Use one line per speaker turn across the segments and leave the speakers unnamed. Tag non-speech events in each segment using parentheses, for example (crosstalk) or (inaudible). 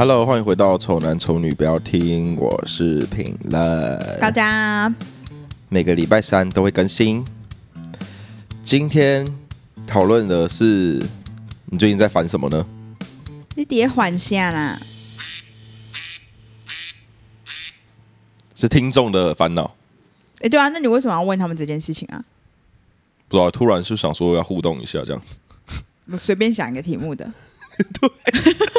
Hello，欢迎回到《丑男丑女》，不要听，我是品乐。
大家
每个礼拜三都会更新。今天讨论的是你最近在烦什么呢？
你别缓下啦，
是听众的烦恼。
哎，对啊，那你为什么要问他们这件事情啊？
不知道，突然就想说要互动一下，这样子。
我随便想一个题目的。
对，(laughs)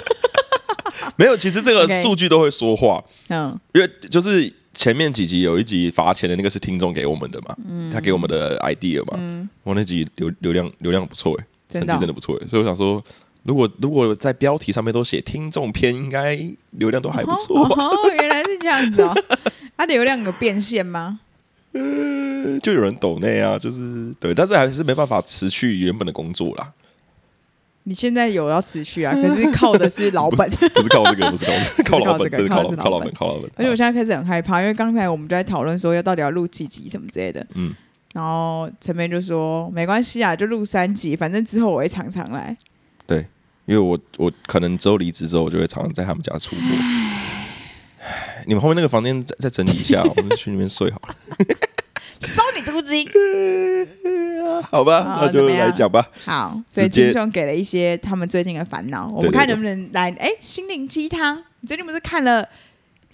没有，其实这个数据都会说话。嗯，因为就是前面几集有一集罚钱的那个是听众给我们的嘛，嗯，他给我们的 idea 嘛，嗯，我那集流流量流量不错哎，成绩真的不错哎，所以我想说，如果如果在标题上面都写听众篇，应该流量都还不错。
哦，原来是这样子哦，它 (laughs) 流量有变现吗？
嗯，就有人抖内啊，就是对，但是还是没办法持续原本的工作啦。
你现在有要持续啊？(laughs) 可是靠的是老本，
不是靠这个，不是靠这个，(laughs) 靠老本，靠靠靠老本，靠老本。
而且我现在开始很害怕，因为刚才我们就在讨论说要到底要录几集什么之类的。嗯，然后陈明就说没关系啊，就录三集，反正之后我会常常来。
对，因为我我可能之后离职之后，我就会常常在他们家出没。你们后面那个房间再再整理一下，我们去那边睡好了。(laughs)
收你租金，
好吧，好那就来讲吧。
好，所以听众给了一些他们最近的烦恼，我们看能不能来。哎，心灵鸡汤，你最近不是看了？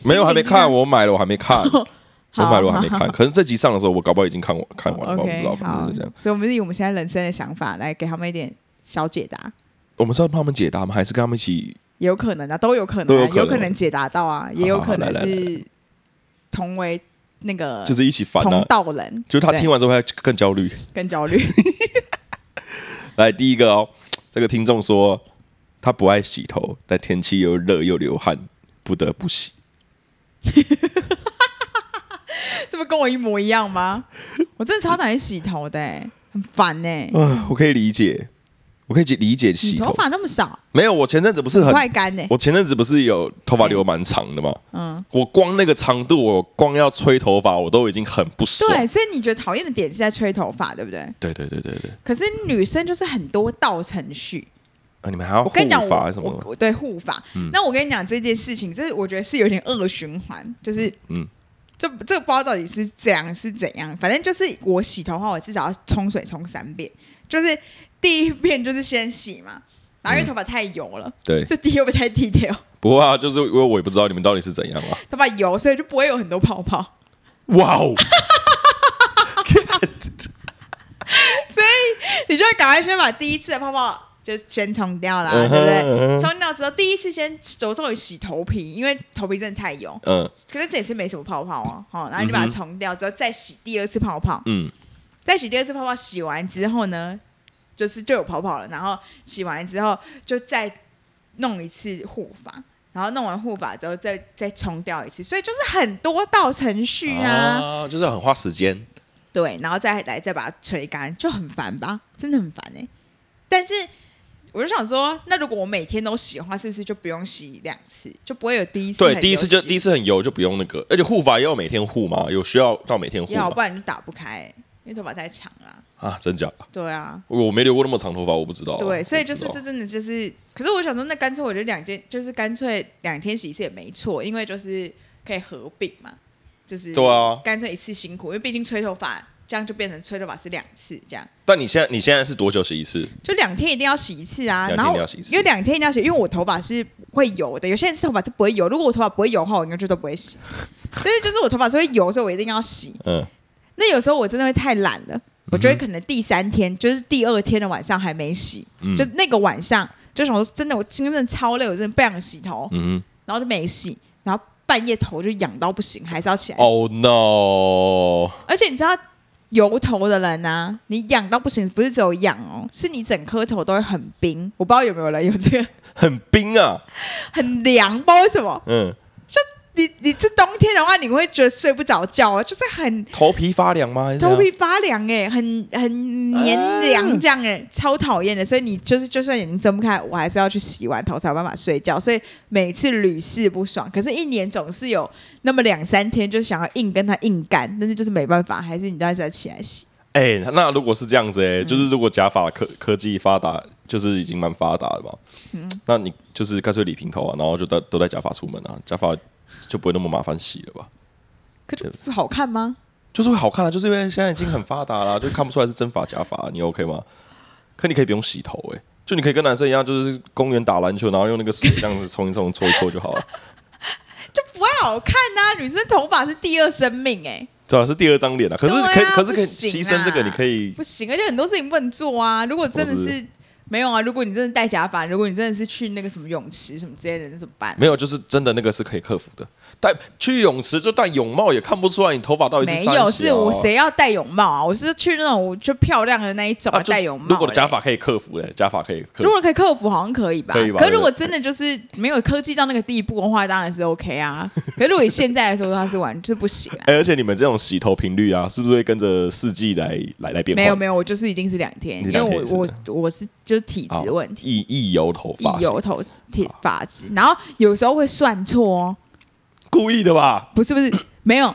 没有，还没看。我买了，我还没看。(laughs) 我买了，我还没看。可能这集上的时候，我搞不好已经看完，看完了。我不知道，反正就这样。
所以，我们是以我们现在人生的想法来给他们一点小解答。
我们是要帮他们解答吗？还是跟他们一起？
有可能啊，都有可能，有可能解答到啊，也有可能是同为。那个
就是一起烦啊，
同道人，
就是他听完之后他更焦虑，
更焦虑。(laughs)
来，第一个哦，这个听众说他不爱洗头，但天气又热又流汗，不得不洗。(laughs)
这不跟我一模一样吗？我真的超讨厌洗头的，很烦呢。
嗯，我可以理解。我可以理解洗头，
头发那么少，
没有。我前阵子不是很
快干呢？
我前阵子不是有头发留蛮长的吗？嗯，我光那个长度，我光要吹头发，我都已经很不爽。
对，所以你觉得讨厌的点是在吹头发，对不对？
对对对对对。
可是女生就是很多道程序
啊，你们还要护发什么的？
对护发。那我跟你讲这件事情，这是我觉得是有点恶循环，就是嗯，这这个不知道到底是怎样是怎样，反正就是我洗头的话，我至少要冲水冲三遍，就是。第一遍就是先洗嘛，然后因为头发太油了，
对，
这第一会太低调。
不会啊，就是因为我也不知道你们到底是怎样嘛。
头发油，所以就不会有很多泡泡。
哇哦！
所以你就会赶快先把第一次的泡泡就先冲掉啦，对不对？冲掉之后，第一次先着重于洗头皮，因为头皮真的太油。嗯。可是这也是没什么泡泡哦，好，然后你把它冲掉之后，再洗第二次泡泡。嗯。再洗第二次泡泡，洗完之后呢？就是就有泡泡了，然后洗完之后就再弄一次护发，然后弄完护发之后再再冲掉一次，所以就是很多道程序啊，
啊就是很花时间。
对，然后再来再把它吹干，就很烦吧？真的很烦哎、欸。但是我就想说，那如果我每天都洗的话，是不是就不用洗两次，就不会有第一次？
对，第一次就第一次很油，就不用那个，而且护发也要每天护嘛？有需要到每天护？
要不然就打不开、欸，因为头发太长了。
啊，真假？
对啊，
我没留过那么长头发，我不知道、啊。
对，所以就是这真的就是，可是我想说，那干脆我觉得两件，就是干脆两天洗一次也没错，因为就是可以合并嘛，就是对啊，干脆一次辛苦，因为毕竟吹头发这样就变成吹头发是两次这样。
但你现在你现在是多久洗一次？
就两天一定要洗一次啊，然后因为两天一定要洗，因为我头发是会油的，有些人是头发是不会油，如果我头发不会油的话，我应该就都不会洗。但是就是我头发是会油，所以我一定要洗。(laughs) 嗯，那有时候我真的会太懒了。我觉得可能第三天就是第二天的晚上还没洗，嗯、就那个晚上就想说真的，我今天真的超累，我真的不想洗头，嗯、然后就没洗，然后半夜头就痒到不行，还是要起来洗。
Oh no！
而且你知道油头的人啊，你痒到不行，不是只有痒哦，是你整颗头都会很冰。我不知道有没有人有这个
很冰啊，(laughs)
很凉，不知道为什么，嗯，就。你你这冬天的话，你会觉得睡不着觉啊，就是很
头皮发凉吗？
头皮发凉哎、欸，很很黏凉这样哎、欸，啊、超讨厌的。所以你就是就算眼睛睁不开，我还是要去洗完头才有办法睡觉。所以每次屡试不爽。可是，一年总是有那么两三天，就想要硬跟他硬干，但是就是没办法，还是你都还是要起来洗。
哎，那如果是这样子，哎，就是如果假发科科技发达，就是已经蛮发达的吧。嗯，那你就是干脆理平头啊，然后就带都带假发出门啊，假发就不会那么麻烦洗了吧？
可是好看吗？
就是会好看啊，就是因为现在已经很发达了，就看不出来是真发假发，你 OK 吗？可你可以不用洗头，哎，就你可以跟男生一样，就是公园打篮球，然后用那个水这样子冲一冲、搓一搓就好了。(laughs)
就不会好看呐，女生头发是第二生命，哎。
对啊，是第二张脸啊，可是可以，可是可以牺牲这个，你可以
不行，而且很多事情不能做啊。如果真的是没有啊，如果你真的戴假发，如果你真的是去那个什么泳池什么之类的，那怎么办？
没有，就是真的那个是可以克服的。戴去泳池就戴泳帽也看不出来你头发到底是、啊、
没有，是我谁要戴泳帽啊？我是去那种就漂亮的那一种戴泳帽。
如果假发可以克服的，假发可以克服。
如果可以克服，好像可以吧？可以吧？可是如果真的就是没有科技到那个地步的话，当然是 OK 啊。(laughs) 可是如果你现在来说，它是完全不行、啊。(laughs)
哎、欸，而且你们这种洗头频率啊，是不是会跟着四季来来来变化？
没有没有，我就是一定是两天，因为我我我是就是体质的问题，
易易油头发，
易油头发发质，然后有时候会算错哦。
故意的吧？
不是不是，(coughs) 没有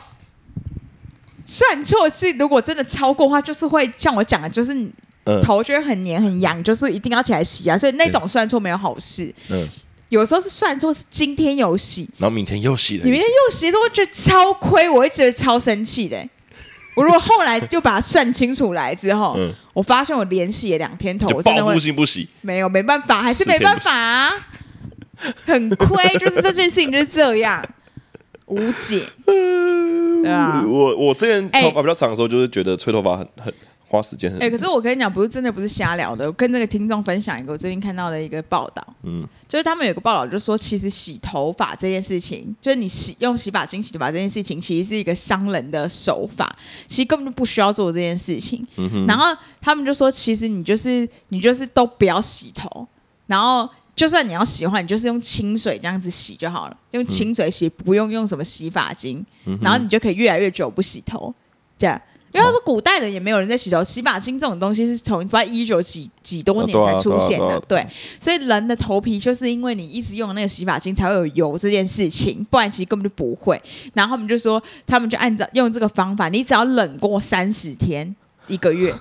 算错。是如果真的超过的话，就是会像我讲的，就是头觉得很黏很痒，就是一定要起来洗啊。所以那种算错没有好事。嗯，有时候是算错，是今天有洗，
然后明天又洗了，
你明天又洗的时候，我觉得超亏，我会觉得超生气的。我如果后来就把它算清楚来之后，嗯，我发现我连洗了两天头，我真的
会性不洗，
没有没办法，还是没办法啊，很亏，就是这件事情就是这样。无解，(laughs) 对啊，
我我之前头发比较长的时候，就是觉得吹头发很很花时间。
哎，可是我跟你讲，不是真的不是瞎聊的。我跟那个听众分享一个我最近看到的一个报道，嗯，就是他们有个报道，就说其实洗头发这件事情，就是你洗用洗发精洗头发这件事情，其实是一个伤人的手法，其实根本就不需要做这件事情。嗯哼，然后他们就说，其实你就是你就是都不要洗头，然后。就算你要洗的话，你就是用清水这样子洗就好了，用清水洗，不用用什么洗发精，嗯、然后你就可以越来越久不洗头，这样。因为他说古代人也没有人在洗头，哦、洗发精这种东西是从不知道一九几几多年才出现的，对。所以人的头皮就是因为你一直用那个洗发精才会有油这件事情，不然其实根本就不会。然后他们就说，他们就按照用这个方法，你只要冷过三十天。一个月，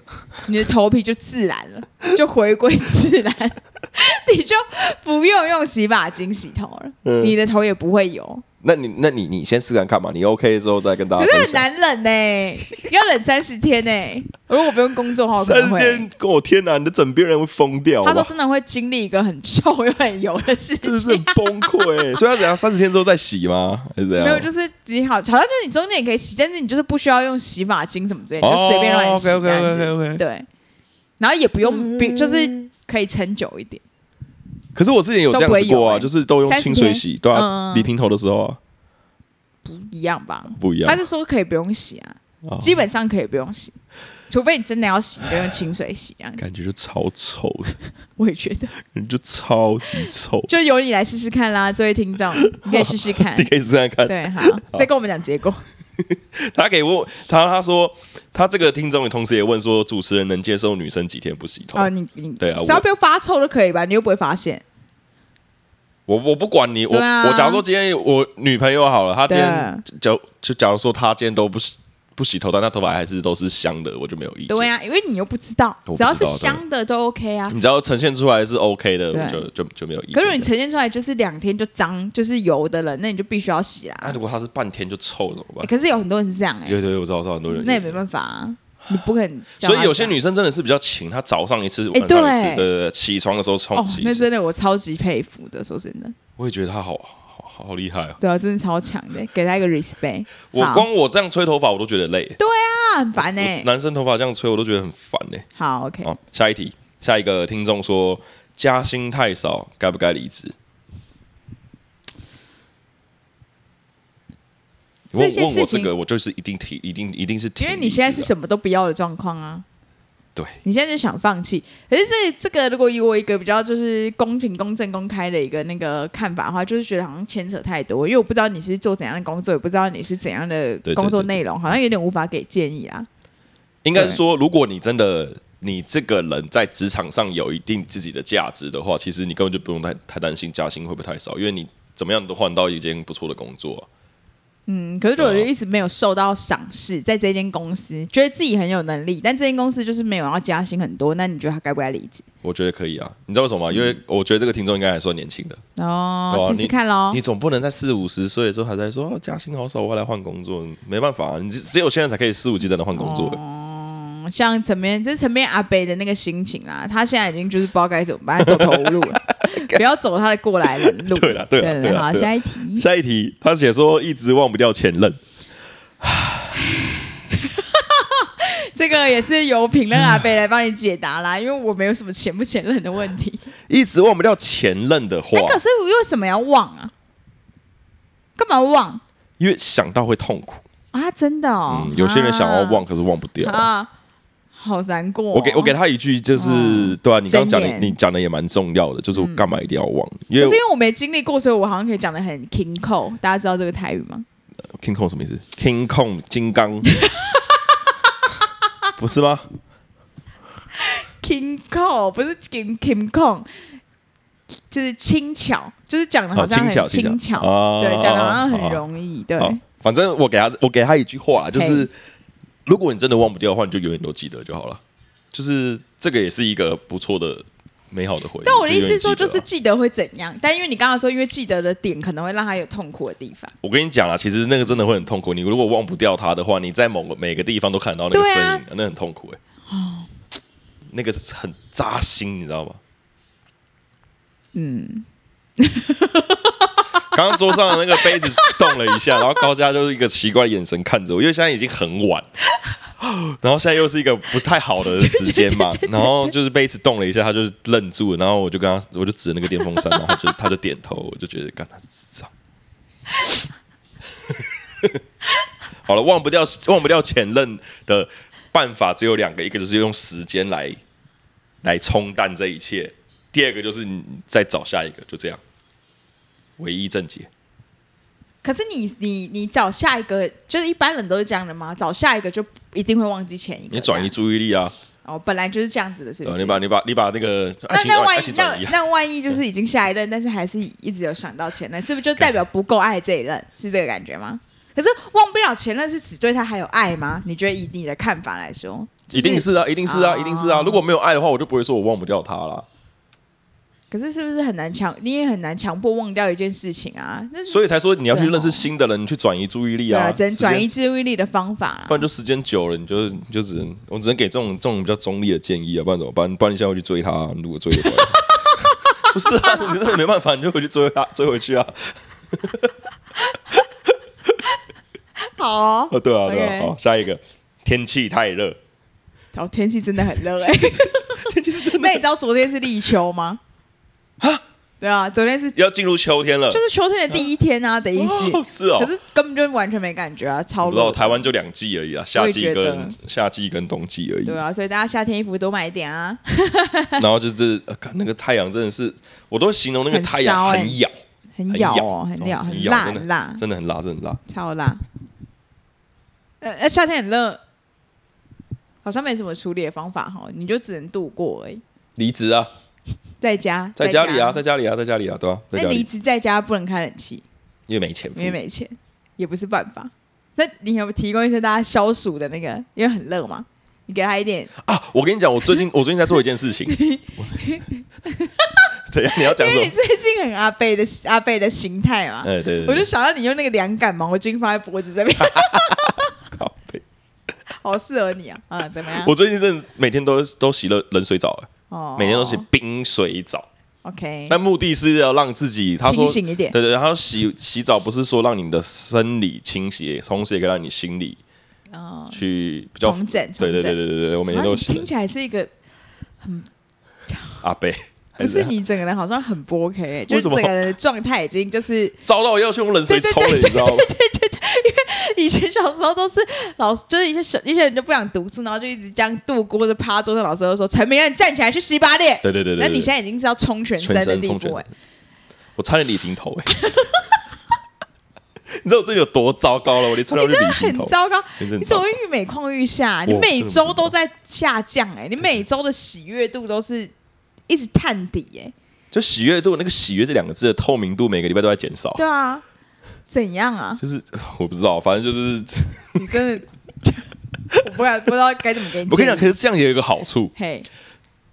你的头皮就自然了，就回归自然，(laughs) 你就不用用洗发精洗头了，嗯、你的头也不会油。
那你那你你先试看看嘛，你 OK 之后再跟大家。
可是很难忍呢、欸，要冷三十天呢、欸。(laughs) 如果我不用工作的话，三十天，
跟我天哪，你的枕边人会疯掉。
他说真的会经历一个很臭又很油的事情，
真是很崩溃、欸。(laughs) 所以他怎样三十天之后再洗吗？还是怎样？
没有，就是你好，好像就是你中间也可以洗，但是你就是不需要用洗发精什么之类的，就随便乱洗。OK OK OK OK。对，然后也不用，嗯、就是可以撑久一点。
可是我之前有这样子过啊，就是都用清水洗，对啊，理平头的时候啊，
不一样吧？
不一样。
他是说可以不用洗啊，基本上可以不用洗，除非你真的要洗，就用清水洗这样。
感觉就超臭的，(laughs)
我也觉得，
感觉就超级臭。
就由你来试试看啦，这位听众，你可以试试看，(laughs)
你可以试试看。
对，好，再跟我们讲结果。(laughs)
他给我，他他说他这个听众，同时也问说，主持人能接受女生几天不洗头？啊，你你对啊，
只要不要发臭就可以吧？你又不会发现。
我我不管你，我我假如说今天我女朋友好了，她今天就就假如说她今天都不洗不洗头，但他头发还是都是香的，我就没有意见。
对啊，因为你又不知道，只要是香的都 OK 啊。
你只要呈现出来是 OK 的，我就就就没有意见。
可是你呈现出来就是两天就脏，就是油的人，那你就必须要洗啦。
那如果他是半天就臭了，怎么办？
可是有很多人是这样哎。
对对，我知道，我知道很多人。
那也没办法啊，你不可能。(laughs)
所以有些女生真的是比较勤，她早上一次，晚上一次，对，起床的时候冲。哦，
那真的我超级佩服的，说真的。
我也觉得她好好好厉害啊！
对啊，真的超强的，给他一个 respect。
我光我这样吹头发，我都觉得累。
对啊，很烦呢。
男生头发这样吹，我都觉得很烦呢。
好，OK。好，
下一题，下一个听众说加薪太少，该不该离职？这件事情，问我这个，我就是一定提，一定一定是提。
因为你现在是什么都不要的状况啊。
对，
你现在就想放弃，可是这这个如果以我一个比较就是公平、公正、公开的一个那个看法的话，就是觉得好像牵扯太多，因为我不知道你是做怎样的工作，也不知道你是怎样的工作内容，好像有点无法给建议啊。
应该是说，如果你真的你这个人在职场上有一定自己的价值的话，其实你根本就不用太太担心加薪会不会太少，因为你怎么样都换到一间不错的工作。
嗯，可是如果就一直没有受到赏识，在这间公司觉得自己很有能力，但这间公司就是没有要加薪很多，那你觉得他该不该离职？
我觉得可以啊，你知道为什么吗？因为我觉得这个听众应该还算年轻的
哦，试试看喽。
你总不能在四五十岁的时候还在说加薪好少，我要来换工作，没办法，你只只有现在才可以肆无忌惮的换工作。
哦，像陈边，这是陈边阿北的那个心情啦，他现在已经就是不知道该怎么办，走投无路了。不要走他的过来人路。
对了，对了，对了，
好，下一题。
下一题，他写说一直忘不掉前任。(laughs)
这个也是由评论阿贝来帮你解答啦，因为我没有什么前不前任的问题。(laughs)
一直忘不掉前任的话，
可是我为什么要忘啊？干嘛忘？
因为想到会痛苦
啊！真的哦，
有些人想要忘，可是忘不掉啊。
好难过、哦。
我给我给他一句，就是、哦、对啊，你刚刚讲的，你讲的也蛮重要的，就是我干嘛一定要忘？嗯、因为可
是因为我没经历过，所以我好像可以讲的很 King Kong。大家知道这个台语吗
？King Kong 什么意思？King Kong 金刚，(laughs) 不是吗
？King Kong 不是 King King Kong，就是轻巧，就是讲的好像很轻巧，对，讲的好像很容易。对，
反正我给他，我给他一句话，就是。如果你真的忘不掉的话，你就永远都记得就好了。就是这个也是一个不错的、美好的回忆。
但我的意思是说，就是记得会怎样？但因为你刚刚说，因为记得的点可能会让他有痛苦的地方。
我跟你讲啊，其实那个真的会很痛苦。你如果忘不掉他的话，你在某个每个地方都看到那个身影，啊、那很痛苦哎、欸。哦，那个很扎心，你知道吗？嗯。刚刚桌上的那个杯子动了一下，然后高佳就是一个奇怪的眼神看着我，因为现在已经很晚，(laughs) 然后现在又是一个不太好的时间嘛，(laughs) 然后就是杯子动了一下，他就愣住了，然后我就跟他，我就指那个电风扇，(laughs) 然后他就他就点头，我就觉得干他智障。好了，忘不掉忘不掉前任的办法只有两个，一个就是用时间来来冲淡这一切，第二个就是你再找下一个，就这样。唯一正解。
可是你你你找下一个，就是一般人都是这样的吗？找下一个就一定会忘记前一个。
你转移注意力啊！
哦，本来就是这样子的，是不是？
你把你把你把那个
那那万一那那万一就是已经下一任，但是还是一直有想到前任，是不是就代表不够爱这一任？(laughs) 是这个感觉吗？可是忘不了前任，是只对他还有爱吗？你觉得以你的看法来说，
一定是啊，一定是啊，一定是啊！如果没有爱的话，我就不会说我忘不掉他了。
可是是不是很难强？你也很难强迫忘掉一件事情啊。
所以才说你要去认识新的人，你去转移注意力啊。
对，转移注意力的方法。
不然就时间久了，你就你就只能我只能给这种这种比较中立的建议啊。不然怎么办？不然你现在会去追他，如果追的话，(laughs) 不是啊，你真的没办法，你就回去追他，追回去啊。
好，
对啊，对啊，好，下一个，天气太热。
哦，天气真的很热哎。天气是真的。那你知道昨天是立秋吗？啊，对啊，昨天是
要进入秋天了，
就是秋天的第一天啊的意思。
是哦，
可是根本就完全没感觉啊，超热。不知
道台湾就两季而已啊，夏季跟夏季跟冬季而已。
对啊，所以大家夏天衣服多买一点啊。(laughs)
然后就是看那个太阳真的是，我都形容那个太阳很痒，
很痒哦，很痒，很辣，很辣，
真的很辣，真的很辣，
超辣。呃，夏天很热，好像没什么处理的方法哈，你就只能度过而已。
离职啊。
在家，
在家里啊，在家里啊，在家里啊，对啊？那
离职在家不能开冷气，
因为没钱，
因为没钱也不是办法。那你有提供一些大家消暑的那个？因为很热嘛，你给他一点
啊！我跟你讲，我最近 (laughs) 我最近在做一件事情。怎样？你要讲什么？
因为你最近很阿贝的阿贝的形态嘛。
对对。
我就想到你用那个凉感毛巾放在脖子这边，(laughs) 好适合你啊！啊，怎么样？
我最近真的每天都都洗了冷水澡。每天都洗冰水澡
，OK，
但目的是要让自己他说
清醒一点，
对对，然后洗洗澡不是说让你的生理清洗，同时也可以让你心理啊去比较
重整，
对对对对对对，我每天都洗。
听起来是一个很
阿伯，
可是你整个人好像很不 OK，(laughs) 就是整个人的状态已经就是 (laughs)
遭到要去用冷水冲了，你知道吗？
因为以前小时候都是老师，就是一些小一些人就不想读书，然后就一直这样度过，就趴桌上。老师都说：“陈明让你，站起来去洗把脸。”
对对对对。
那你现在已经是要冲全身的地步哎！
我差点理平头哎！你知道我这有多糟糕了？我连差点理平头，
很糟糕。你怎么愈每况愈下？你每周都在下降哎！你每周的喜悦度都是一直探底哎！
就喜悦度那个“喜悦”这两个字的透明度，每个礼拜都在减少。
对啊。怎样啊？
就是 (laughs) 我不知道，反正就是
你真的，(laughs) 我不知不知道该怎么给你。
我跟你讲，可是这样也有一个好处，
嘿，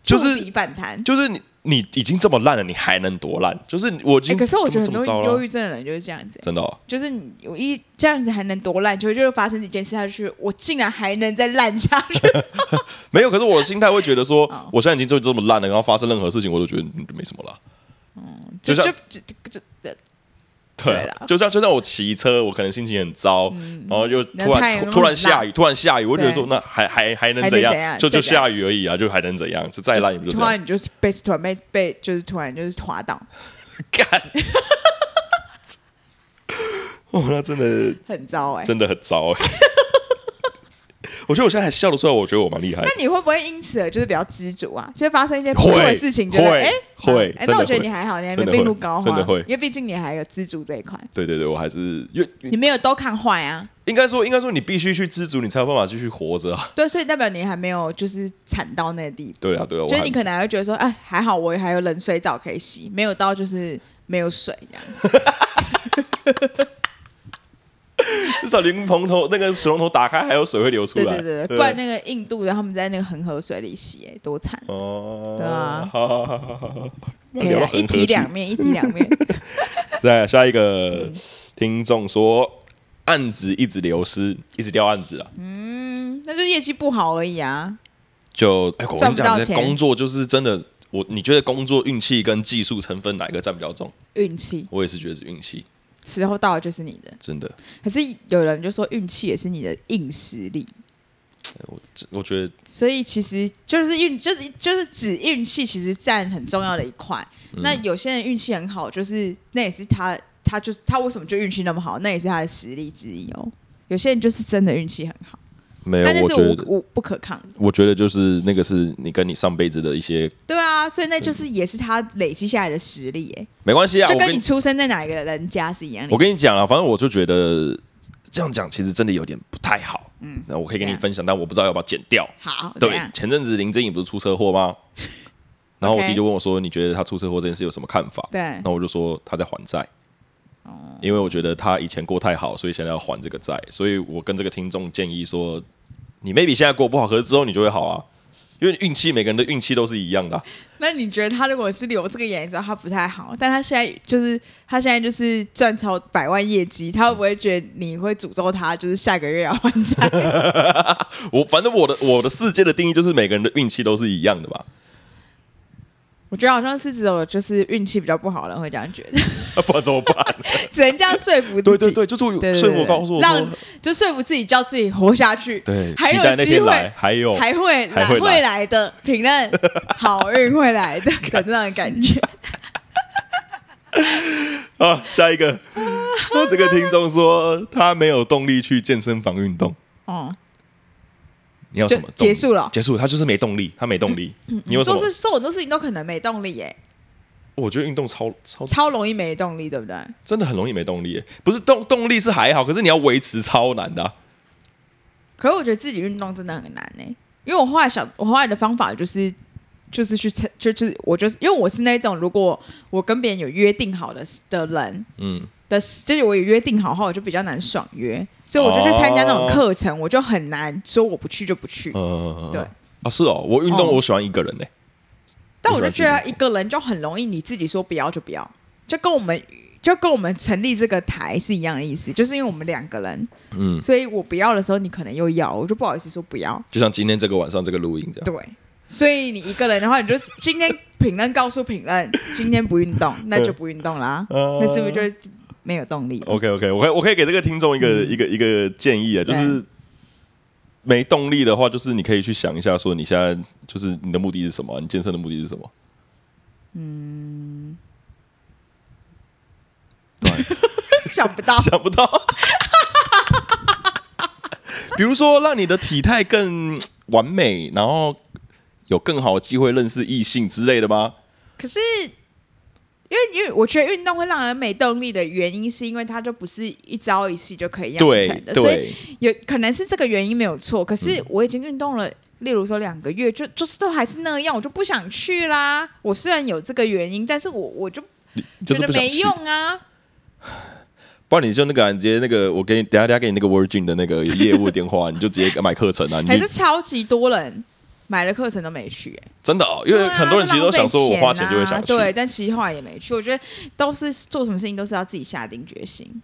就是
反弹，
就是你。你已经这么烂了，你还能多烂？就是我已经、
欸，可是我觉得很多忧郁症的人就是这样子、欸，
真的、哦，
就是你我一这样子还能多烂，就就发生一件事下去，我竟然还能再烂下去。(laughs)
没有，可是我的心态会觉得说，(laughs) 哦、我现在已经就这么烂了，然后发生任何事情，我都觉得没什么了。嗯，就像就就就。就就对啦，就像就像我骑车，我可能心情很糟，嗯、然后又突然突然下雨，突然下雨，我觉得说那还还还能怎样？怎样就就下雨而已啊，就还能怎样？就再烂也不就
突然你就被突然被被就是突然就是滑倒，(laughs)
干！(laughs) 哦，那真的
很糟哎、欸，
真的很糟哎、欸。(laughs) 我觉得我现在还笑得出来，我觉得我蛮厉害。
那你会不会因此就是比较知足啊？就会发生一些不错的事情，觉得哎
会
哎，那我觉得你还好，你还没病入膏肓，
真的会，
因为毕竟你还有知足这一块。
对对对，我还是因为
你没有都看坏啊。
应该说，应该说，你必须去知足，你才有办法继续活着啊。
对，所以代表你还没有就是惨到那个地步。
对啊，对啊，
就是你可能还会觉得说，哎，还好我还有冷水澡可以洗，没有到就是没有水这样。(laughs)
至少淋蓬头那个水龙头打开还有水会流出来，
对对对，不然那个印度的他们在那个恒河水里洗，哎，多惨哦！对啊，好好好好好，聊一体两面，一体两面。
对，下一个听众说，案子一直流失，一直掉案子啊。
嗯，那就业绩不好而已啊。
就哎，我跟你讲，工作就是真的，我你觉得工作运气跟技术成分哪一个占比较重？
运气，
我也是觉得是运气。
时候到了就是你的，
真的。
可是有人就说运气也是你的硬实力。
我我觉得，
所以其实就是运，就是就是指运气，其实占很重要的一块。嗯、那有些人运气很好，就是那也是他，他就是他为什么就运气那么好？那也是他的实力之一哦。有些人就是真的运气很好。
没有，
但是
我觉得
我不可抗。
我觉得就是那个是你跟你上辈子的一些。
对啊，所以那就是也是他累积下来的实力哎。
没关系啊，
就跟你出生在哪一个人家是一样的。
我跟你讲啊，反正我就觉得这样讲其实真的有点不太好。嗯，那我可以跟你分享，但我不知道要不要剪掉。
好，
对，前阵子林正颖不是出车祸吗？(laughs) 然后我弟就问我说：“你觉得他出车祸这件事有什么看法？”
对，
然后我就说他在还债。因为我觉得他以前过太好，所以现在要还这个债。所以我跟这个听众建议说。你 maybe 现在过不好，可是之后你就会好啊，因为运气每个人的运气都是一样的啊。
那你觉得他如果是留这个言，知道他不太好，但他现在就是他现在就是赚超百万业绩，他会不会觉得你会诅咒他，就是下个月要还债？(laughs)
我反正我的我的世界的定义就是每个人的运气都是一样的吧。
我觉得好像是只有就是运气比较不好的人会这样觉得，(laughs)
那不然怎么办？(laughs)
只能这样说服自己。
对对对，就是说服告诉我，
让就说服自己，叫自己活下去。
对，
还有机会，
还有
还会来会来的，评论 (laughs) 好运会来的的那种感觉。
好，下一个，这个听众说他没有动力去健身房运动。哦。你要什么？
结束了，
结束了。他就是没动力，他没动力。你有？
做事做很多事情都可能没动力耶。
我觉得运动超超
超容易没动力，对不对？
真的很容易没动力耶。不是动动力是还好，可是你要维持超难的、啊。
可是我觉得自己运动真的很难呢，因为我后来想，我后来的方法就是就是去就就是我就是因为我是那种如果我跟别人有约定好的的人，嗯。的，就是我有约定好后，我就比较难爽约，所以我就去参加那种课程，我就很难说我不去就不去。嗯，对
啊，是哦，我运动我喜欢一个人呢，
但我就觉得一个人就很容易，你自己说不要就不要，就跟我们就跟我们成立这个台是一样的意思，就是因为我们两个人，嗯，所以我不要的时候，你可能又要，我就不好意思说不要。
就像今天这个晚上这个录音这样，
对，所以你一个人的话，你就今天评论告诉评论，今天不运动，那就不运动啦，那是不是就？没有动力。
OK OK，我可以我可以给这个听众一个、嗯、一个一个建议啊，就是没动力的话，就是你可以去想一下，说你现在就是你的目的是什么？你健身的目的是什么？嗯，对，
想不到，(laughs)
想不到。比如说，让你的体态更完美，然后有更好的机会认识异性之类的吗？
可是。因为因为我觉得运动会让人没动力的原因，是因为它就不是一朝一夕就可以养成的，所以有可能是这个原因没有错。可是我已经运动了，嗯、例如说两个月，就就是都还是那样，我就不想去啦。我虽然有这个原因，但是我我就觉得没用啊。
不然你就那个、啊，你直接那个，我给你等下等下给你那个 Virgin 的那个业务电话，你就直接买课程啊。你
还是超级多人买了课程都没去、欸，
真的哦，因为很多人其实都想说，我花钱就会想去，
对，但其实后来也没去。我觉得都是做什么事情都是要自己下定决心，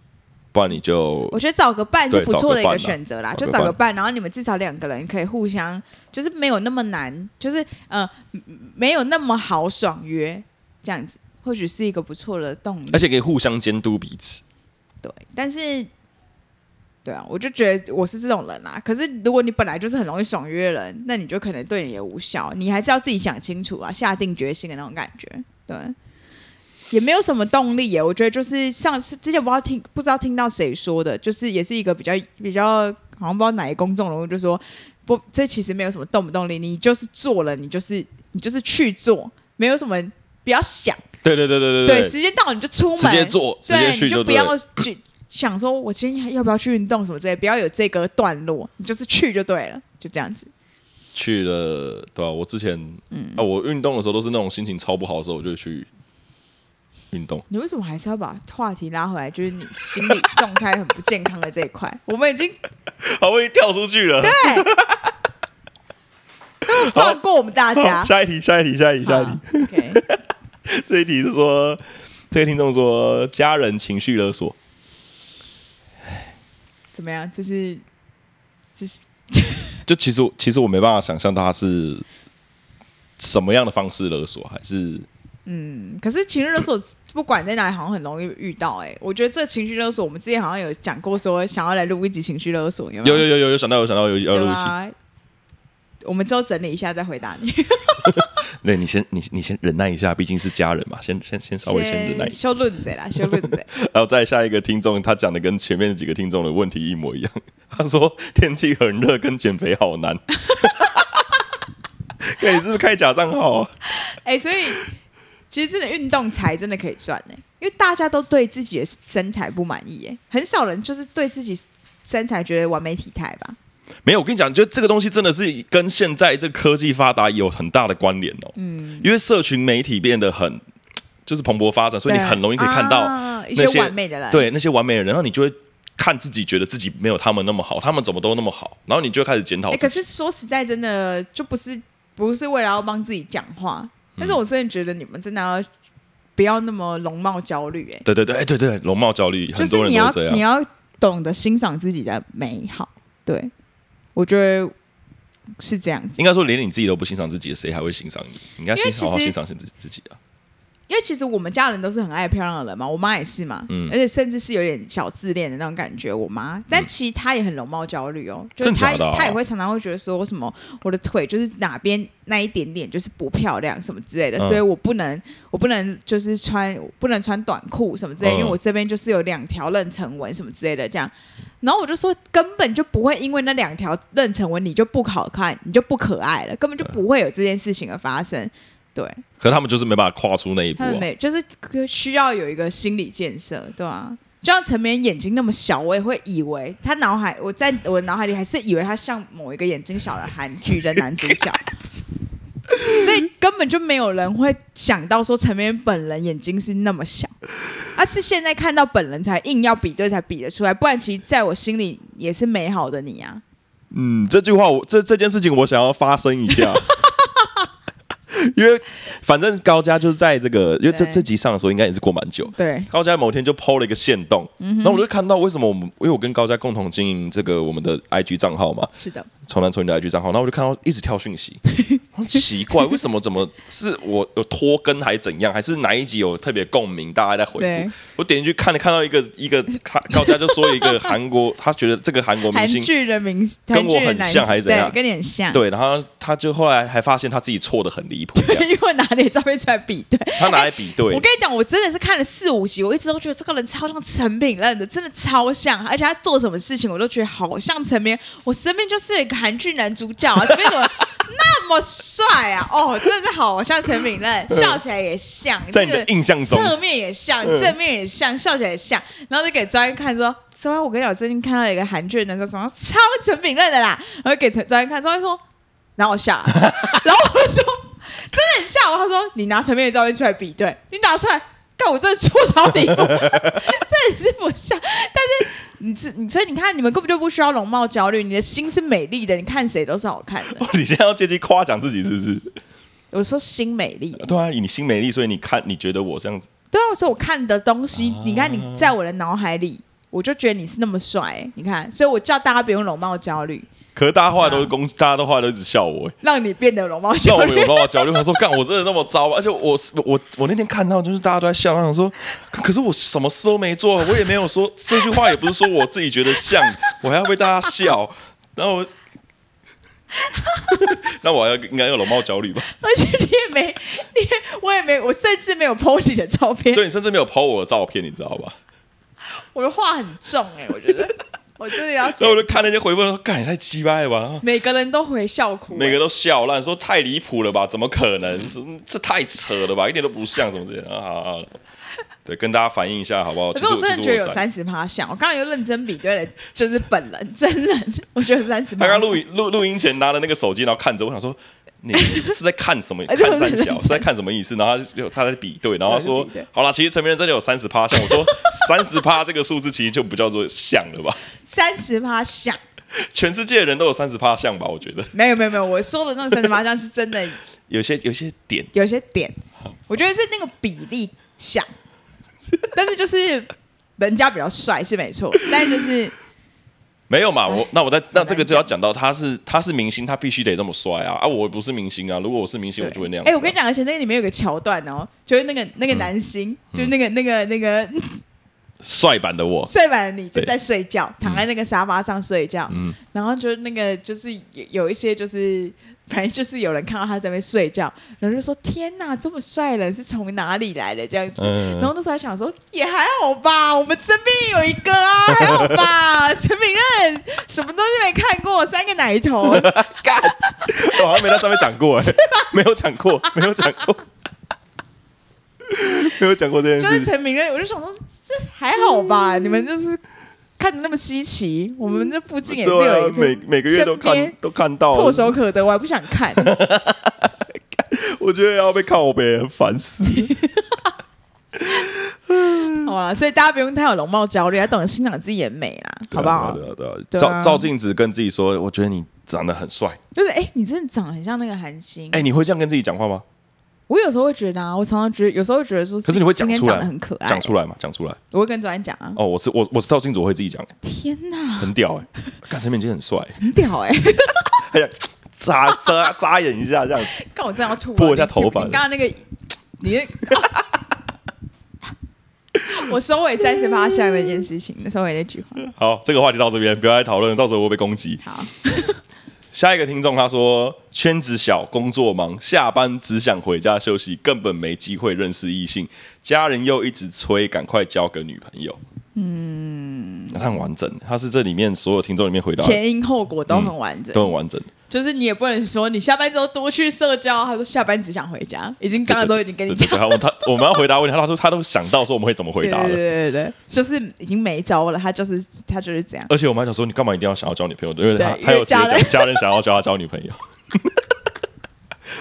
不然你就
我觉得找个伴是不错的一个选择啦，就找个伴，然后你们至少两个人可以互相，就是没有那么难，就是呃没有那么豪爽约这样子，或许是一个不错的动力，
而且可以互相监督彼此。
对，但是，对啊，我就觉得我是这种人啊。可是如果你本来就是很容易爽约人，那你就可能对你也无效。你还是要自己想清楚啊，下定决心的那种感觉。对，也没有什么动力耶。我觉得就是上次之前不知道听不知道听到谁说的，就是也是一个比较比较好像不知道哪一个公众人物就说不，这其实没有什么动不动力，你就是做了，你就是你就是去做，没有什么不要想。
对对对对对，
对，时间到你就出门，
直接做，直接去就对，
你就不要去想说，我今天还要不要去运动什么之类，不要有这个段落，你就是去就对了，就这样子。
去了，对吧？我之前，嗯啊，我运动的时候都是那种心情超不好的时候，我就去运动。
你为什么还是要把话题拉回来？就是你心理状态很不健康的这一块，(laughs) 我们已经
好不容易跳出去了，
对，(laughs) 放过我们大家。
下一题，下一题，下一题，下一题。
OK。(laughs)
这一题是说，这个听众说家人情绪勒索，
怎么样？就是，就是，(laughs)
就其实其实我没办法想象他是什么样的方式勒索，还是
嗯，可是情绪勒索不管在哪里，好像很容易遇到。哎，我觉得这情绪勒索，我们之前好像有讲过，说想要来录一集情绪勒索，有
有有有有有想到有想到有要录一集，
我们之后整理一下再回答你。
对，你先，你你先忍耐一下，毕竟是家人嘛，先先先稍微先忍耐一下。
修论者啦，(laughs) 修论者。
然后再下一个听众，他讲的跟前面几个听众的问题一模一样。(laughs) 他说天气很热，跟减肥好难。那 (laughs) 你是不是开假账号啊？
哎、欸，所以其实真的运动才真的可以赚呢，因为大家都对自己的身材不满意，哎，很少人就是对自己身材觉得完美体态吧。
没有，我跟你讲，就这个东西真的是跟现在这科技发达有很大的关联哦。嗯，因为社群媒体变得很就是蓬勃发展，所以你很容易可以看到那些，
啊、一些完美的人，
对那些完美的人，然后你就会看自己，觉得自己没有他们那么好，他们怎么都那么好，然后你就会开始检讨。
可是说实在，真的就不是不是为了要帮自己讲话，但是我真的觉得你们真的要不要那么容貌焦虑？哎，
对对对，对对，容貌焦虑，很多人都这样。
你要懂得欣赏自己的美好，对。我觉得是这样子，
应该说连你自己都不欣赏自己，谁还会欣赏你？你应该先好好欣赏自自己啊。
因为其实我们家人都是很爱漂亮的人嘛，我妈也是嘛，嗯，而且甚至是有点小自恋的那种感觉。我妈，但其实她也很容貌焦虑哦，就她她也会常常会觉得说什么我的腿就是哪边那一点点就是不漂亮什么之类的，所以我不能我不能就是穿不能穿短裤什么之类，因为我这边就是有两条妊娠纹什么之类的这样。然后我就说根本就不会因为那两条妊娠纹你就不好看，你就不可爱了，根本就不会有这件事情的发生。对，
可是他们就是没办法跨出那一步，啊，
没，就是需要有一个心理建设，对啊，就像陈明眼睛那么小，我也会以为他脑海，我在我脑海里还是以为他像某一个眼睛小的韩剧的男主角，(laughs) 所以根本就没有人会想到说陈明本人眼睛是那么小，而，啊，是现在看到本人才硬要比对才比得出来，不然其实在我心里也是美好的你啊。
嗯，这句话我这这件事情我想要发声一下。(laughs) (laughs) (laughs) 因为反正高家就是在这个，因为这这集上的时候应该也是过蛮久。
对，
高家某天就 PO 了一个线洞，然后我就看到为什么我们，因为我跟高家共同经营这个我们的 IG 账号嘛。
是的。
从男从女的 IG 账号，然后我就看到一直跳讯息，(laughs) 奇怪，为什么？怎么是我有拖更还是怎样？还是哪一集有特别共鸣？大家在回复。我点进去看了，看到一个一个 (laughs) 高家就说一个韩国，(laughs) 他觉得这个韩国明星
剧的明星
跟我很像，还是怎样？
跟你很像。
对，然后他就后来还发现他自己错的很离谱，对
因为拿你照片出来比对。
他拿来比对。
我跟你讲，我真的是看了四五集，我一直都觉得这个人超像陈品任的，真的超像，而且他做什么事情，我都觉得好像陈明。我身边就是一个韩剧男主。角啊，这边怎么那么帅啊？哦，真的是好像陈敏任，笑起来也像，
在你的印象中，
侧面也像，正面也像，笑起来也像。然后就给张一看说：“张一，我跟你讲，最近看到一个韩剧的男生，长得超陈炳任的啦。”然后给陈张一看，张一说：“然后我笑。(laughs) ”然后我说：“真的很像。”他说：“你拿陈敏的照片出来比对，你拿出来。”干我真的粗糙离谱，(laughs) 真的是不像。是你，所以你看，你们根本就不需要容貌焦虑，你的心是美丽的，你看谁都是好看的。(laughs)
你现在要借机夸奖自己是不是？
我说心美丽，
对啊，你心美丽，所以你看，你觉得我这样子，
对啊，我说我看的东西，啊、你看你在我的脑海里，我就觉得你是那么帅，你看，所以我叫大家不用容貌焦虑。
可是大家后来都是攻，啊、大家都后来都一直笑我，
让你变得容貌焦虑，让
我容貌焦虑。他说：“干，我真的那么糟吗？而且我我我那天看到就是大家都在笑，他想说，可是我什么事都没做，我也没有说这句话，也不是说我自己觉得像，(laughs) 我还要被大家笑，然后我，(laughs) 那我要应该有容貌焦虑吧？
而且你也没，你也我也没，我甚至没有 po 你的照片，
对，你甚至没有 po 我的照片，你知道吧？
我的话很重哎、欸，我觉得。”我真的要，
所以我就看那些回复说，干也太鸡掰了吧！
每个人都回笑哭，
每个都笑烂，说太离谱了吧？怎么可能？是这太扯了吧？一点都不像，怎么这样啊？好好，(laughs) 对，跟大家反映一下好不好？
可是我真的觉得有三十趴像，我刚刚又认真比对了，就是本人 (laughs) 真人，我觉得三十趴。
他刚录音录录音前拿了那个手机，然后看着我想说。(laughs) 你是在看什么？看三小是在看什么意思？然后他就他在比对，然后他说：“好了，其实陈明仁真的有三十趴像。”我说：“三十趴这个数字其实就不叫做像了吧？”
三十趴像，
全世界的人都有三十趴像吧？我觉得
没有没有没有，我说的那个三十趴像是真的，
有些有些点，
有些点，我觉得是那个比例像，(laughs) 但是就是人家比较帅是没错，(laughs) 但就是。
没有嘛，我那我在那这个就要讲到他是他是明星，他必须得这么帅啊啊！我不是明星啊，如果我是明星，我就会那样。哎，
我跟你讲，而且那个里面有个桥段哦，就是那个那个男星，就是那个那个那个
帅版的我，
帅版的你就在睡觉，躺在那个沙发上睡觉，嗯，然后就那个就是有有一些就是。反正就是有人看到他在那边睡觉，然后就说：“天哪，这么帅的人是从哪里来的？”这样子，嗯、然后那时候还想说：“也还好吧，我们身边有一个啊，(laughs) 还好吧。”陈明任什么东西没看过，三个奶头，(laughs) 干，
我好像没在上面讲过哎，没有讲过，没有讲过，(laughs) 没有讲过这件事。
就是陈明任，我就想说，这还好吧，你们就是。看的那么稀奇，我们这附近也是有
每每个月都看都看到，
唾手可得，我还不想看。(laughs)
我觉得要被靠北，烦死。(laughs)
好了，所以大家不用太有容貌焦虑，要懂得欣赏自己的美啦，好不好？
对啊，对啊，照照镜子跟自己说，我觉得你长得很帅。
就是哎，你真的长得很像那个韩星。
哎，你会这样跟自己讲话吗？
我有时候会觉得啊，我常常觉得，有时候会觉得说，
可是你会讲出来，
很可爱，
讲出来嘛，讲出来。
我会跟昨天讲啊。
哦，我是我，我是照镜子，我会自己讲。
天哪，
很屌哎！看陈明真很帅，
很屌哎！
哎呀，眨眨眨眼一下这样。
看我这样要吐，
拨一下头发。
刚刚那个，你，(laughs) 我收尾三十八下面一件事情，收尾那句话。
好，这个话题到这边，不要再讨论，到时候我会被攻击。
好。
下一个听众他说，圈子小，工作忙，下班只想回家休息，根本没机会认识异性，家人又一直催赶快交个女朋友。嗯，他很完整，他是这里面所有听众里面回答
前因后果都很完整，
嗯，都很完整。
就是你也不能说你下班之后多去社交，他说下班只想回家，已经刚刚都已经跟你讲
了。他我们要回答问题，他说他都想到说我们会怎么回答了。
对对对，就是已经没招了，他就是他就是这样。
而且我们还想说，你干嘛一定要想要交女朋友？因为他他有家人家人想要教他交女朋友。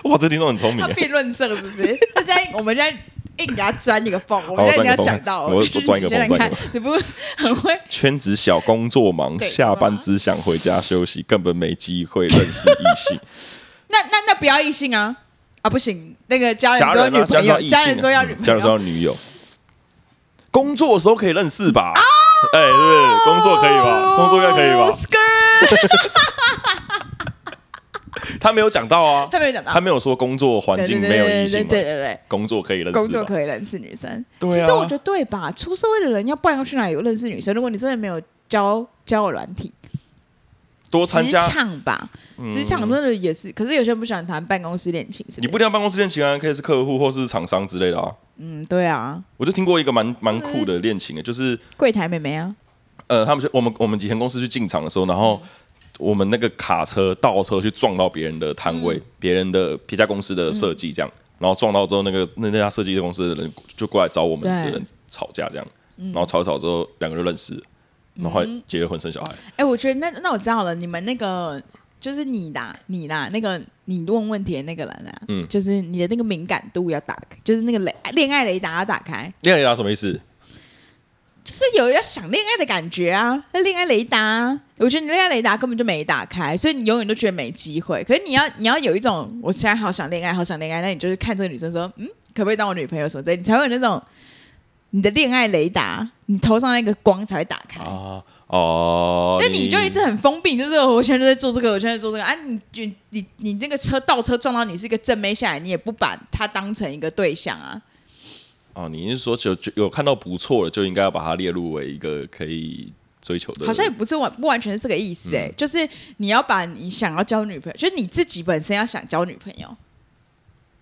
(laughs) 哇，这听众很聪明，他
辩论社是不是？他在 (laughs) 我们在。硬给他钻一个缝，我们现在你要想到，
我钻一个缝，(laughs) 钻一个。
你不很会？
圈子小，工作忙，下班只想回家休息，根本没机会认识异性。(laughs)
那那那不要异性啊啊不行！那个家人说女朋友，家人说要女朋友，
家人说要女友。工作的时候可以认识吧？哎，对，工作可以吧？工作应该可以吧？(laughs) 他没有讲到啊，
他没有讲到，
他没有说工作环境没有异性，
对对对，
工作可以认识，
工作可以认识女生，
对啊，
其实我觉得对吧？出社会的人要不然要去哪里有认识女生？如果你真的没有交交友软体，
多参加
职场吧，职场真的也是。可是有些人不喜欢谈办公室恋情，是
你不一定要办公室恋情啊，可以是客户或是厂商之类的啊。
嗯，对啊，
我就听过一个蛮蛮酷的恋情的，就是
柜台妹妹啊，
呃，他们就我们我们以前公司去进场的时候，然后。我们那个卡车倒车去撞到别人的摊位，别、嗯、人的别家公司的设计这样，嗯、然后撞到之后，那个那那家设计公司的人就过来找我们的人吵架这样，然后吵一吵之后，两个人认识，然后结了婚生小孩。哎、
我觉得那那我知道了，你们那个就是你啦，你啦，那个你问问题的那个人啊，嗯，就是你的那个敏感度要打开，就是那个雷恋爱雷达要打开。
恋爱雷达什么意思？
就是有要想恋爱的感觉啊，那恋爱雷达，我觉得你恋爱雷达根本就没打开，所以你永远都觉得没机会。可是你要你要有一种，我现在好想恋爱，好想恋爱，那你就是看这个女生说，嗯，可不可以当我女朋友什么的，你才会有那种你的恋爱雷达，你头上那个光才会打开啊。
哦，
那你就一直很封闭，就是我现在就在做这个，我现在在做这个啊，你你你你那个车倒车撞到你是一个正妹下来，你也不把它当成一个对象啊。
哦，你是说就就有看到不错的，就应该要把它列入为一个可以追求的？
好像也不是完不完全是这个意思哎、欸，嗯、就是你要把你想要交女朋友，就是你自己本身要想交女朋友。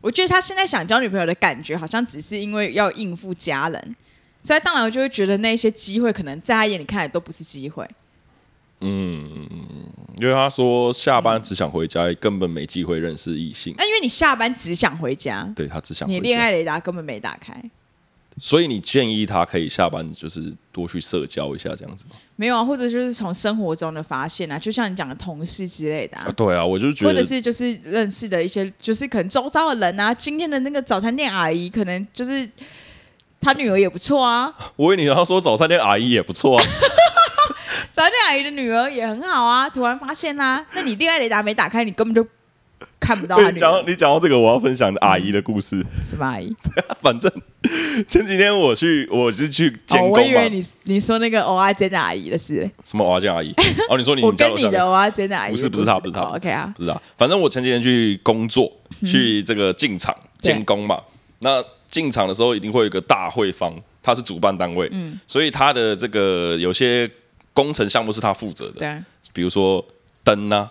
我觉得他现在想交女朋友的感觉，好像只是因为要应付家人。所以当然，我就会觉得那些机会可能在他眼里看来都不是机会。
嗯，因为他说下班只想回家，嗯、根本没机会认识异性。
那因为你下班只想回家，
对他只想回家，
你恋爱雷达根本没打开。
所以你建议他可以下班就是多去社交一下，这样子吗？
没有啊，或者就是从生活中的发现啊，就像你讲的同事之类的啊。
啊对啊，我就觉得，
或者是就是认识的一些，就是可能周遭的人啊，今天的那个早餐店阿姨，可能就是。他女儿也不错啊，(laughs)
我以为你要说早餐店阿姨也不错啊，(laughs)
早餐店阿姨的女儿也很好啊。突然发现啦、啊，那你恋爱雷达没打开，你根本就看不到他女儿。你讲
你讲到这个，我要分享阿姨的故事。
什么阿姨？(laughs)
反正前几天我去，我是去监工嘛。
我以为你你说那个欧阿煎的阿姨的事。
什么欧阿煎阿姨？(laughs) 哦，你说你
我跟你的欧阿煎的阿姨
不是不是他不是他
，OK 啊，
不是啊。反正我前几天去工作，去这个进厂监工嘛，那。进场的时候一定会有一个大会方，他是主办单位，嗯，所以他的这个有些工程项目是他负责的，对，比如说灯啊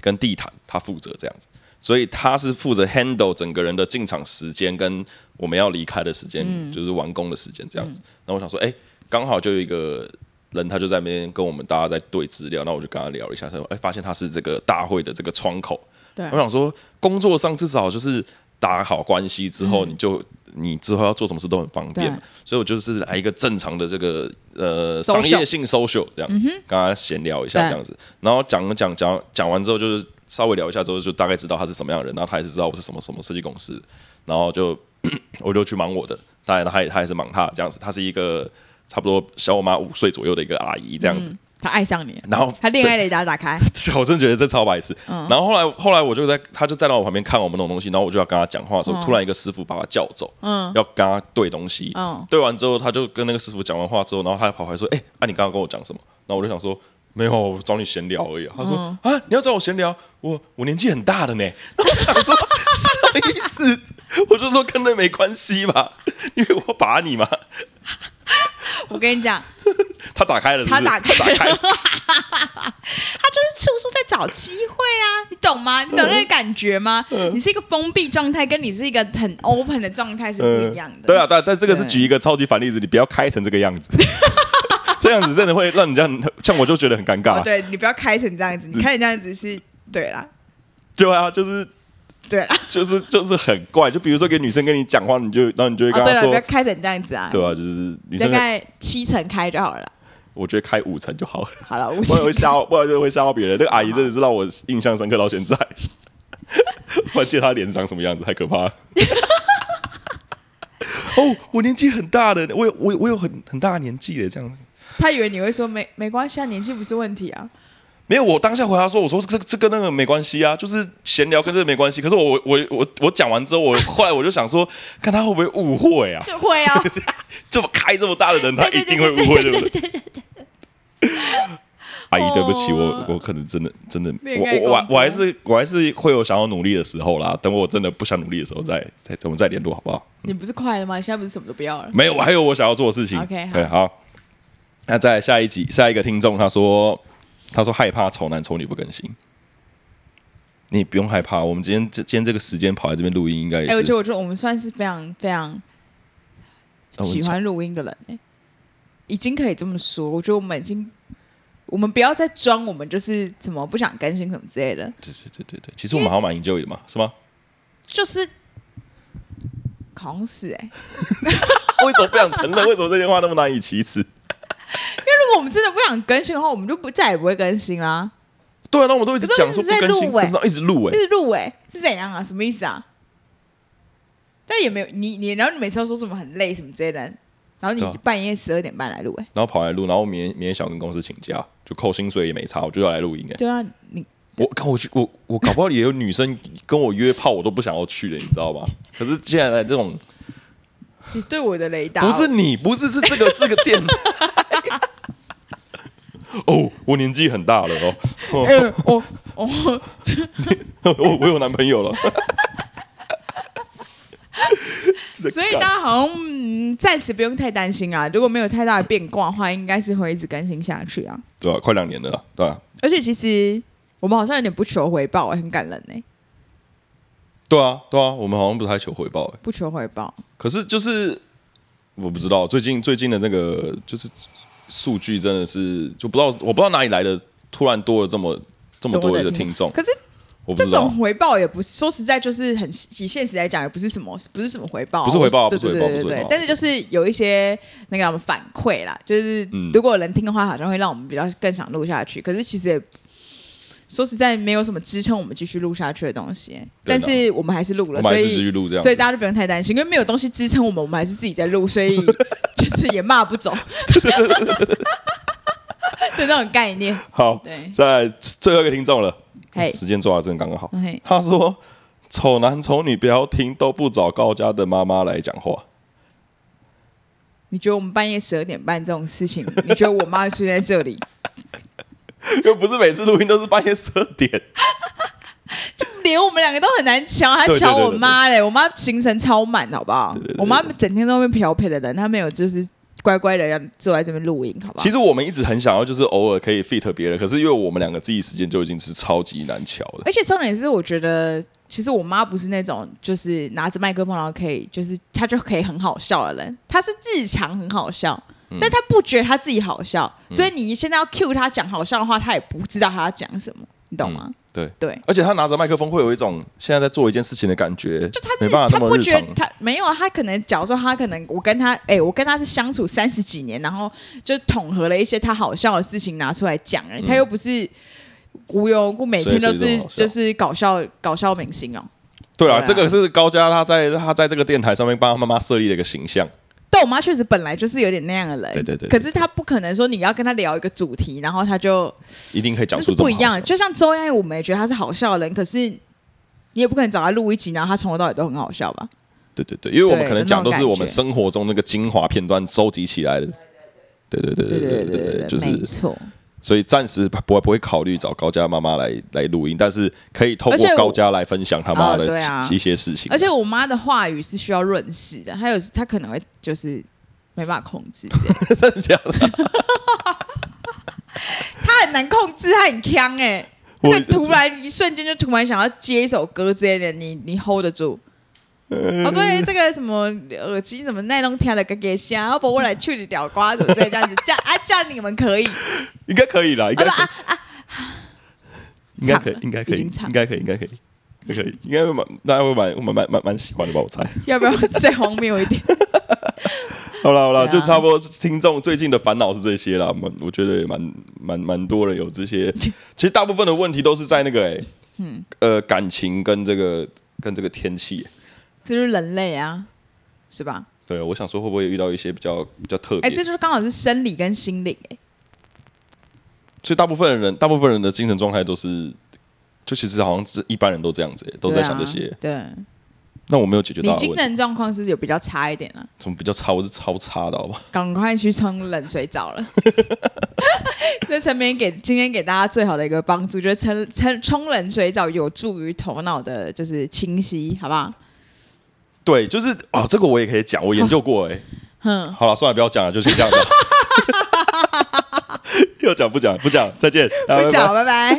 跟地毯，他负责这样子，所以他是负责 handle 整个人的进场时间跟我们要离开的时间，嗯、就是完工的时间这样子。那、嗯、我想说，哎、欸，刚好就有一个人，他就在那边跟我们大家在对资料，那我就跟他聊一下，他说，哎、欸，发现他是这个大会的这个窗口，对，我想说，工作上至少就是打好关系之后，你就。嗯你之后要做什么事都很方便，对。所以我就是来一个正常的这个呃商业性 social 这样，跟他闲聊一下这样子，然后讲讲讲讲完之后，就是稍微聊一下之后，就大概知道他是什么样的人，然后他也是知道我是什么什么设计公司，然后就 (coughs) 我就去忙我的，当然他也他也是忙他这样子，他是一个差不多小我妈五岁左右的一个阿姨这样子。嗯
他爱上你，
然后
他恋爱雷达打开，(laughs)
我真的觉得这超白痴。嗯、然后后来后来我就在，他就站到我旁边看我们弄东西，然后我就要跟他讲话的时候，嗯、突然一个师傅把他叫走，嗯，要跟他对东西，嗯，对完之后他就跟那个师傅讲完话之后，然后他就跑回来说，哎、欸，啊你刚刚跟我讲什么？然后我就想说，没有，我找你闲聊而已、啊。他说，嗯、啊，你要找我闲聊，我我年纪很大的呢。(laughs) 我想说什么意思？我就说跟那没关系吧，因为我把你嘛。
我跟你讲，(laughs)
他打开了是不是，他打开了，(laughs)
他就是处处在找机会啊，你懂吗？你懂那个感觉吗？嗯、你是一个封闭状态，跟你是一个很 open 的状态是不一样的。嗯、对啊，
对啊，但这个是举一个超级反例子，你不要开成这个样子，(laughs) 这样子真的会让你这样，像我就觉得很尴尬。
哦、对，你不要开成这样子，你开成这样子是对啦，
对啊，就是。
对啦，(laughs)
就是就是很怪，就比如说给女生跟你讲话，你就然后你就会跟她说，
不要开成这样子啊。
对啊，就是女生
大概七成开就好了。
我觉得开五成就好了。
好了，(laughs) 五成。
不然会吓，不然就会吓到别人。那个阿姨真的是让我印象深刻到现在。(laughs) 我还记得她脸长什么样子，太可怕了。哦，我年纪很大的，我有我我有很很大的年纪了，这样。
他以为你会说没没关系啊，年纪不是问题啊。
没有，我当下回答说：“我说这这跟那个没关系啊，就是闲聊跟这个没关系。可是我我我我讲完之后，我后来我就想说，看他会不会误会啊？
会啊，(laughs)
这么开这么大的人，他一定会误会，对不对？阿姨，对不起，我我可能真的真的，我我我还是我还是会有想要努力的时候啦。等我真的不想努力的时候，再再我们再联络好不好？
你不是快了吗？你现在不是什么都不要了？
没有，我还有我想要做的事情。OK，对，好。那在下一集，下一个听众他说。他说害怕丑男丑女不更新，你不用害怕。我们今天这今天这个时间跑来这边录音，应该。哎，我觉得我觉得我们算是非常非常喜欢录音的人，哎，已经可以这么说。我觉得我们已经，我们不要再装，我们就是怎么不想更新什么之类的。对对对对对，其实我们好像蛮 enjoy 的嘛，是吗？就是，好像是哎。(laughs) (laughs) 为什么不想承认？为什么这些话那么难以启齿？我们真的不想更新的话，我们就不再也不会更新啦。对啊，那我们都一直讲说不更新，不知道一直录哎，一直录哎，是怎样啊？什么意思啊？但也没有你你，然后你每次都说什么很累什么之类的，
然后你半夜十二点半来录，哎，
然后跑来录，然后明天明天想跟公司请假，就扣薪水也没差，我就要来录音，哎，
对啊，你
我看我去我我搞不好也有女生跟我约炮，我都不想要去了，你知道吗？可是现在来这种，
你对我的雷达
不是你，不是是这个是个电台。哦，我年纪很大了 (laughs) 哦，
哦哦哦，(laughs)
我我有男朋友了。(laughs)
所以大家好像暂、嗯、时不用太担心啊，如果没有太大的变卦的话，应该是会一直更新下去啊。
对啊，快两年了，对啊。
而且其实我们好像有点不求回报，很感人呢、欸。
对啊，对啊，我们好像不太求回报，
不求回报。
可是就是我不知道，最近最近的那个就是数据真的是就不知道，我不知道哪里来的，突然多了这么这么多的听众。
可是。这种回报也不是说实在，就是很以现实来讲，也不是什么，不是什么回报，
不是回报，
对对对对对。但是就是有一些那个反馈啦，就是如果有人听的话，好像会让我们比较更想录下去。可是其实也说实在，没有什么支撑我们继续录下去的东西。但是我们还是录了，所以所以大家就不用太担心，因为没有东西支撑我们，我们还是自己在录，所以 (laughs) 就是也骂不走。(laughs) 的那种概念。
好，在最后一个听众了。时间抓的真的刚刚好。他说：“丑男丑女不要听，都不找高家的妈妈来讲话。”
你觉得我们半夜十二点半这种事情，你觉得我妈会出现在这里？(laughs)
又不是每次录音都是半夜十二点，(laughs)
就连我们两个都很难乔，还乔我妈嘞！我妈行程超满，好不好？我妈整天都会漂配的人，她没有就是。乖乖的要坐在这边录音，好不好？
其实我们一直很想要，就是偶尔可以 fit 别人，可是因为我们两个自己时间就已经是超级难瞧了。
而且重点是，我觉得其实我妈不是那种就是拿着麦克风然后可以就是她就可以很好笑的人，她是日常很好笑，嗯、但他不觉得他自己好笑，嗯、所以你现在要 cue 他讲好笑的话，他也不知道他要讲什么，你懂吗？嗯
对。
对，
而且他拿着麦克风会有一种现在在做一件事情的感觉，
就他没办法，他不觉得他没有啊，他可能假如说他可能我跟他哎、欸，我跟他是相处三十几年，然后就统合了一些他好笑的事情拿出来讲，哎，他又不是无缘无故每天都是就是搞笑搞笑明星哦。
对啊，这个是高嘉他在他在这个电台上面帮他妈妈设立了一个形象。
但我妈确实本来就是有点那样的人，
对对对。
可是她不可能说你要跟她聊一个主题，然后她就
一定可以讲出
不一样。就像周央，我们也觉得他是好笑的人，可是你也不可能找他录一集，然后他从头到尾都很好笑吧？
对对对，因为我们可能讲都是我们生活中那个精华片段收集起来的。对对对对对对对，就是没错。所以暂时不会不会考虑找高家妈妈来来录音，但是可以透过高家来分享他妈的一些事情。
而且我妈的话语是需要润饰的，还有她可能会就是没办法控制，(laughs)
真的假的？(laughs)
她很难控制，她很锵哎，她突然一瞬间就突然想要接一首歌之类的，你你 hold 得住？(laughs) 我说这个什么耳机什么耐弄听的个给声，要不我来去你掉瓜子这样子，这样啊这样你们可以？
应该可以啦，应该可以，应该可以，应该可以，应该可以，应该可以，可以，应该会蛮，大家会蛮蛮蛮蛮蛮喜欢的吧？我猜。
要不要再荒谬一点？(laughs)
好了好了，就差不多。听众最近的烦恼是这些了，蛮我觉得也蛮蛮蛮多人有这些。(laughs) 其实大部分的问题都是在那个哎，嗯呃感情跟这个跟这个天气。
这就是人类啊，是吧？
对，我想说会不会遇到一些比较比较特别？哎，
这就是刚好是生理跟心理哎。
所以大部分的人，大部分人的精神状态都是，就其实好像是一般人都这样子，都在想这些。
对。
那我没有解决到。
你精神状况是有比较差一点啊？
怎么比较差？我是超差的，好吧？
赶快去冲冷水澡了。在陈明给今天给大家最好的一个帮助，就是冲冲冲冷水澡有助于头脑的，就是清晰，好不好？
对，就是啊、哦，这个我也可以讲，我研究过哎。(laughs) 嗯，好了，算了，不要讲了，就先这样子。(laughs) (laughs) 要讲不讲不讲，再见，
不讲，拜拜。